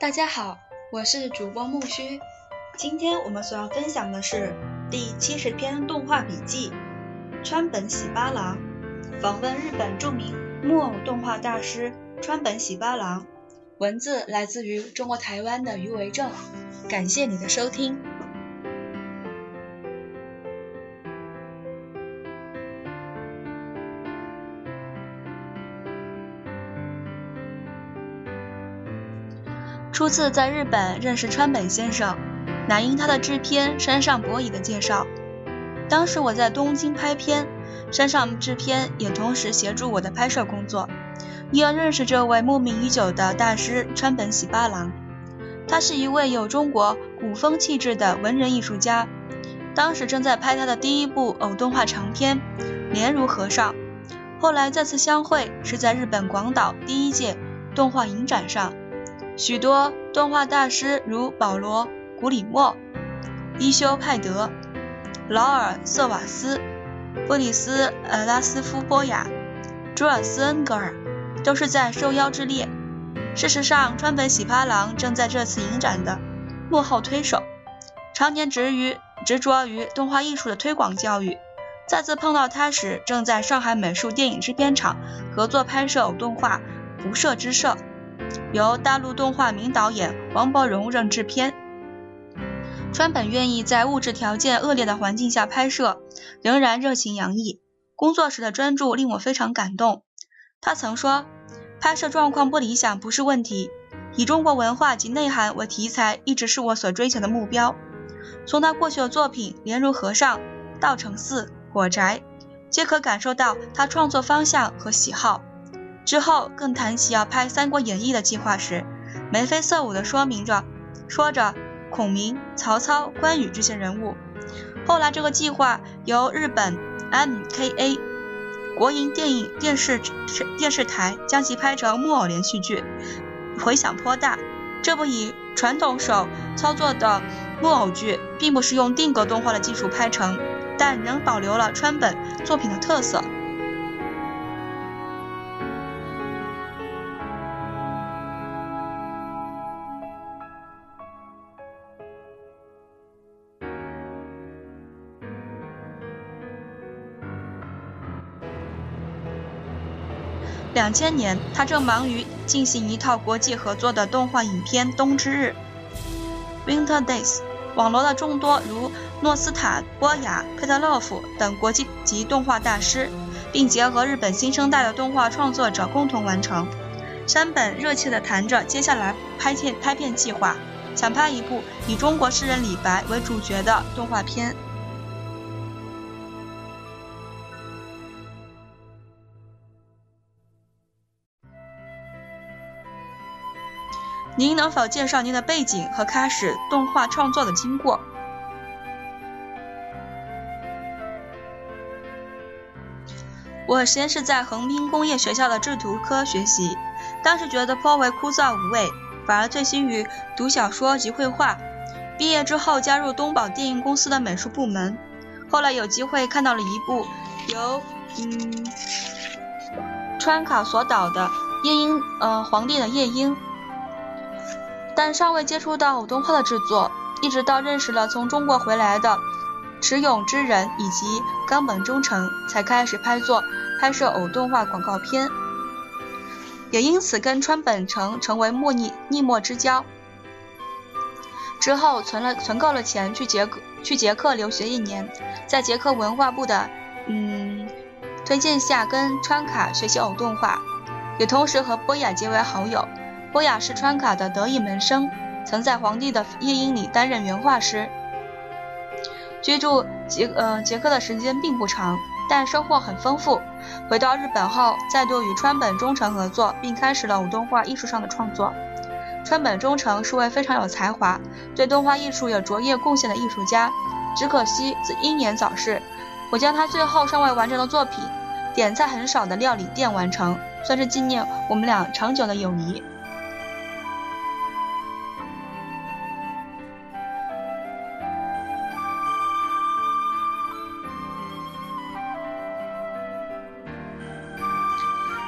大家好，我是主播木须。今天我们所要分享的是第七十篇动画笔记——川本喜八郎访问日本著名木偶动画大师川本喜八郎。文字来自于中国台湾的余维正。感谢你的收听。初次在日本认识川本先生，乃因他的制片山上博乙的介绍。当时我在东京拍片，山上制片也同时协助我的拍摄工作，因而认识这位慕名已久的大师川本喜八郎。他是一位有中国古风气质的文人艺术家，当时正在拍他的第一部偶动画长片《莲如和尚》。后来再次相会是在日本广岛第一届动画影展上。许多动画大师如保罗·古里莫、伊修·派德、劳尔·瑟瓦斯、布里斯·呃拉斯夫波雅、朱尔斯·恩格尔，都是在受邀之列。事实上，川本喜八郎正在这次影展的幕后推手，常年执于执着于动画艺术的推广教育。再次碰到他时，正在上海美术电影制片厂合作拍摄动画《不赦之赦》。由大陆动画名导演王伯荣任制片，川本愿意在物质条件恶劣的环境下拍摄，仍然热情洋溢。工作时的专注令我非常感动。他曾说：“拍摄状况不理想不是问题，以中国文化及内涵为题材一直是我所追求的目标。”从他过去的作品《莲如和尚》《道成寺》《火宅》，皆可感受到他创作方向和喜好。之后更谈起要拍《三国演义》的计划时，眉飞色舞地说明着，说着孔明、曹操、关羽这些人物。后来这个计划由日本 MKA 国营电影电视电视台将其拍成木偶连续剧，回响颇大。这部以传统手操作的木偶剧，并不是用定格动画的技术拍成，但仍保留了川本作品的特色。两千年，他正忙于进行一套国际合作的动画影片《冬之日》（Winter Days），网罗了众多如诺斯塔、波雅、佩特洛夫等国际级动画大师，并结合日本新生代的动画创作者共同完成。山本热切地谈着接下来拍片拍片计划，想拍一部以中国诗人李白为主角的动画片。您能否介绍您的背景和开始动画创作的经过？我先是在横滨工业学校的制图科学习，当时觉得颇为枯燥无味，反而醉心于读小说及绘画。毕业之后加入东宝电影公司的美术部门，后来有机会看到了一部由嗯川卡所导的夜莺呃皇帝的夜莺。但尚未接触到偶动画的制作，一直到认识了从中国回来的池永之人以及冈本忠诚，才开始拍作拍摄偶动画广告片，也因此跟川本成成为莫逆逆莫之交。之后存了存够了钱去捷克去捷克留学一年，在捷克文化部的嗯推荐下，跟川卡学习偶动画，也同时和波雅结为好友。波雅是川卡的得意门生，曾在《皇帝的夜莺》里担任原画师。居住捷呃捷克的时间并不长，但收获很丰富。回到日本后，再度与川本忠诚合作，并开始了偶动画艺术上的创作。川本忠诚是位非常有才华、对动画艺术有卓越贡献的艺术家，只可惜英年早逝。我将他最后尚未完成的作品《点菜很少的料理店》完成，算是纪念我们俩长久的友谊。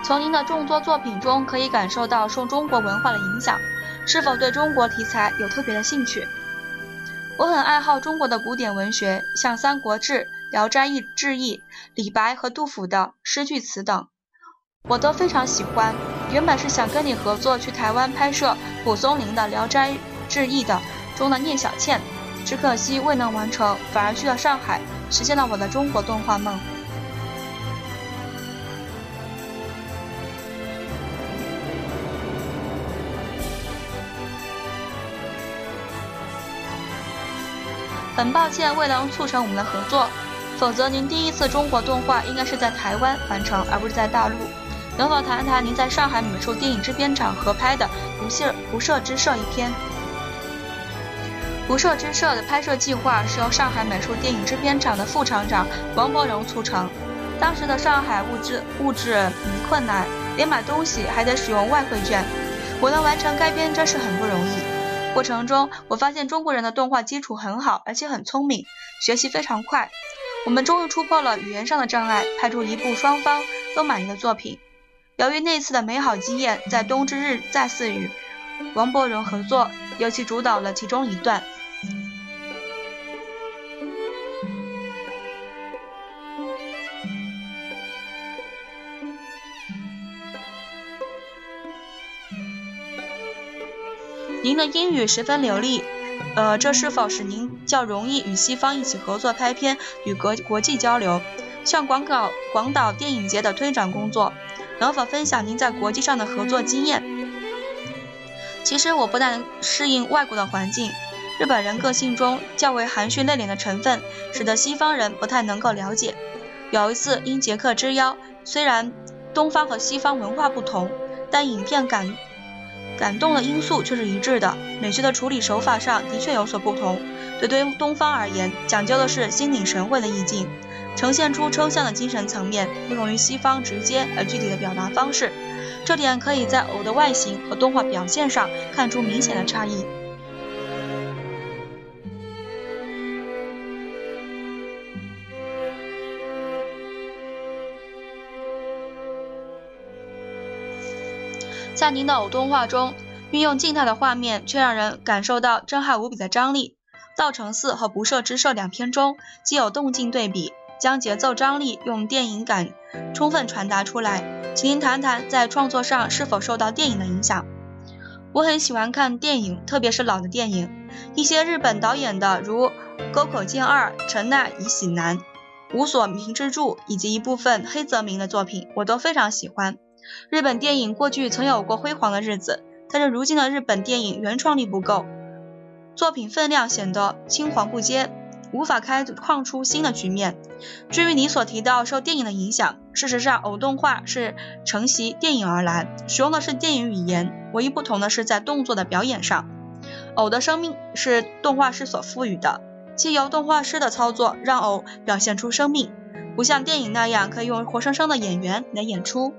从您的众多作品中可以感受到受中国文化的影响，是否对中国题材有特别的兴趣。我很爱好中国的古典文学，像《三国志》《聊斋志异》、李白和杜甫的诗句词等，我都非常喜欢。原本是想跟你合作去台湾拍摄蒲松龄的《聊斋志异》的中的聂小倩，只可惜未能完成，反而去了上海，实现了我的中国动画梦。很抱歉未能促成我们的合作，否则您第一次中国动画应该是在台湾完成，而不是在大陆。能否谈谈您在上海美术电影制片厂合拍的《不设不设之社》一篇？《不设之社》的拍摄计划是由上海美术电影制片厂的副厂长王伯荣促成。当时的上海物资物质困难，连买东西还得使用外汇券。我能完成该片真是很不容易。过程中，我发现中国人的动画基础很好，而且很聪明，学习非常快。我们终于突破了语言上的障碍，拍出一部双方都满意的作品。由于那次的美好经验，在冬之日再次与王伯荣合作，尤其主导了其中一段。您的英语十分流利，呃，这是否使您较容易与西方一起合作拍片，与国国际交流，像广岛广岛电影节的推展工作？能否分享您在国际上的合作经验？其实我不但适应外国的环境，日本人个性中较为含蓄内敛的成分，使得西方人不太能够了解。有一次因杰克之邀，虽然东方和西方文化不同，但影片感感动的因素却是一致的。美学的处理手法上的确有所不同。对对东方而言，讲究的是心领神会的意境。呈现出抽象的精神层面，不同于西方直接而具体的表达方式，这点可以在偶的外形和动画表现上看出明显的差异。在您的偶动画中，运用静态的画面，却让人感受到震撼无比的张力。《道成寺》和《不设之社》两篇中，既有动静对比。将节奏张力用电影感充分传达出来，请您谈谈在创作上是否受到电影的影响。我很喜欢看电影，特别是老的电影，一些日本导演的如沟口健二、陈奈以喜男、无所明之助以及一部分黑泽明的作品，我都非常喜欢。日本电影过去曾有过辉煌的日子，但是如今的日本电影原创力不够，作品分量显得青黄不接。无法开创出新的局面。至于你所提到受电影的影响，事实上，偶动画是承袭电影而来，使用的是电影语言，唯一不同的是在动作的表演上。偶的生命是动画师所赋予的，即由动画师的操作让偶表现出生命，不像电影那样可以用活生生的演员来演出。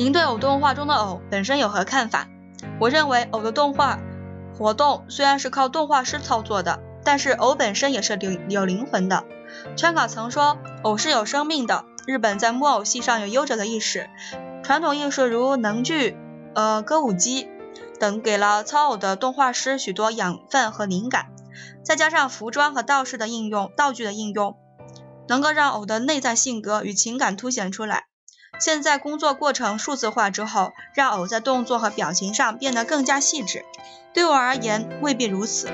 您对偶动画中的偶本身有何看法？我认为偶的动画活动虽然是靠动画师操作的，但是偶本身也是有有灵魂的。川稿曾说，偶是有生命的。日本在木偶戏上有悠久的历史，传统艺术如能剧、呃歌舞伎等，给了操偶的动画师许多养分和灵感。再加上服装和道士的应用、道具的应用，能够让偶的内在性格与情感凸显出来。现在工作过程数字化之后，让偶在动作和表情上变得更加细致。对我而言未必如此。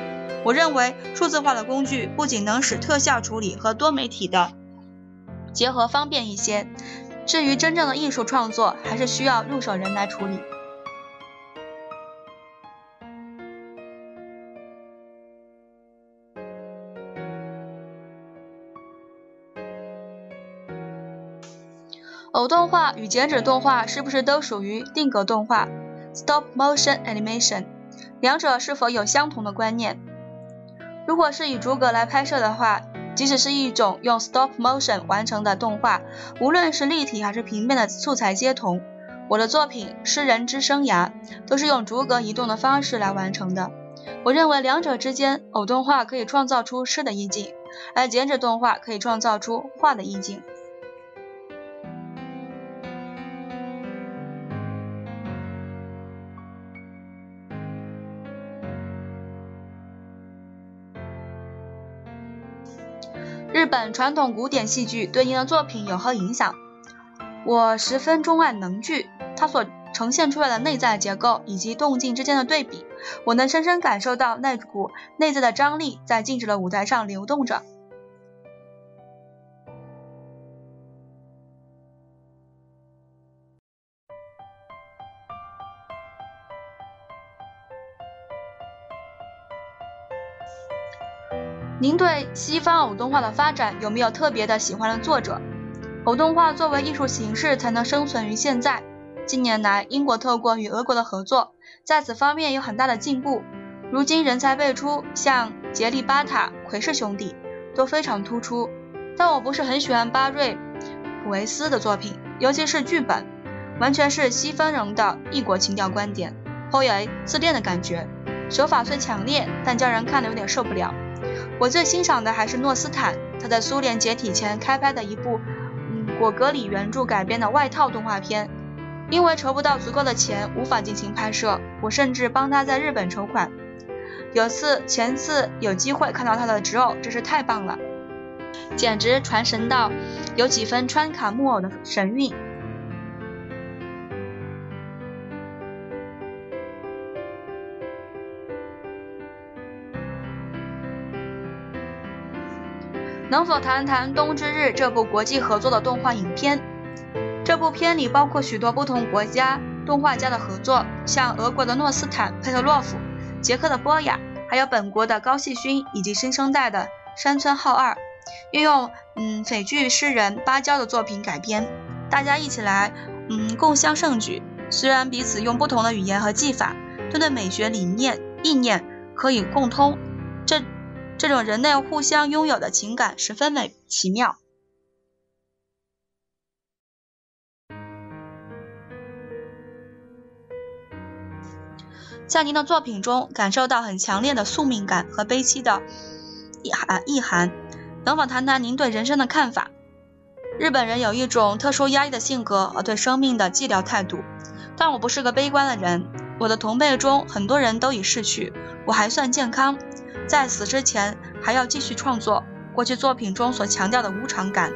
我认为数字化的工具不仅能使特效处理和多媒体的结合方便一些，至于真正的艺术创作，还是需要入手人来处理。偶动画与剪纸动画是不是都属于定格动画 （Stop Motion Animation）？两者是否有相同的观念？如果是以逐格来拍摄的话，即使是一种用 Stop Motion 完成的动画，无论是立体还是平面的素材皆同。我的作品《诗人之生涯》都是用逐格移动的方式来完成的。我认为两者之间，偶动画可以创造出诗的意境，而剪纸动画可以创造出画的意境。日本传统古典戏剧对您的作品有何影响？我十分钟爱能剧，它所呈现出来的内在结构以及动静之间的对比，我能深深感受到那股内在的张力在静止的舞台上流动着。您对西方偶动画的发展有没有特别的喜欢的作者？偶动画作为艺术形式才能生存于现在。近年来，英国透过与俄国的合作，在此方面有很大的进步。如今人才辈出，像杰利巴塔、奎氏兄弟都非常突出。但我不是很喜欢巴瑞普维斯的作品，尤其是剧本，完全是西方人的异国情调观点，颇有自恋的感觉。手法虽强烈，但叫人看了有点受不了。我最欣赏的还是诺斯坦，他在苏联解体前开拍的一部，嗯，果戈里原著改编的外套动画片。因为筹不到足够的钱，无法进行拍摄，我甚至帮他在日本筹款。有次前次有机会看到他的纸偶，真是太棒了，简直传神到有几分川卡木偶的神韵。能否谈谈《冬之日》这部国际合作的动画影片？这部片里包括许多不同国家动画家的合作，像俄国的诺斯坦·佩特洛夫、捷克的波雅，还有本国的高细勋以及新生代的山村浩二，运用嗯匪剧诗人芭蕉的作品改编，大家一起来嗯共襄盛举。虽然彼此用不同的语言和技法，但对美学理念意念可以共通。这。这种人类互相拥有的情感十分美奇妙，在您的作品中感受到很强烈的宿命感和悲戚的意涵意涵。能否谈谈您对人生的看法？日本人有一种特殊压抑的性格和对生命的寂寥态度，但我不是个悲观的人。我的同辈中很多人都已逝去，我还算健康。在死之前还要继续创作过去作品中所强调的无常感，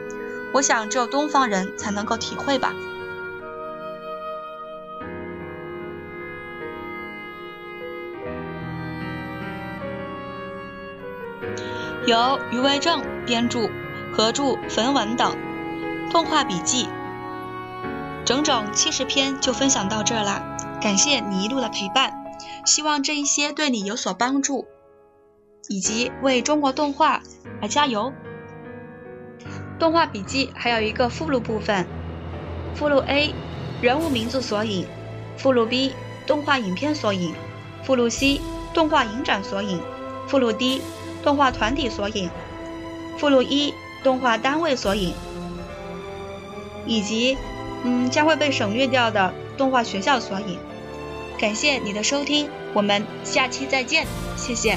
我想只有东方人才能够体会吧。由余为正编著，合著焚文等，动画笔记，整整七十篇就分享到这啦，感谢你一路的陪伴，希望这一些对你有所帮助。以及为中国动画而加油。动画笔记还有一个附录部分，附录 A 人物名字索引，附录 B 动画影片索引，附录 C 动画影展索引，附录 D 动画团体索引，附录 E 动画单位索引，以及嗯将会被省略掉的动画学校索引。感谢你的收听，我们下期再见，谢谢。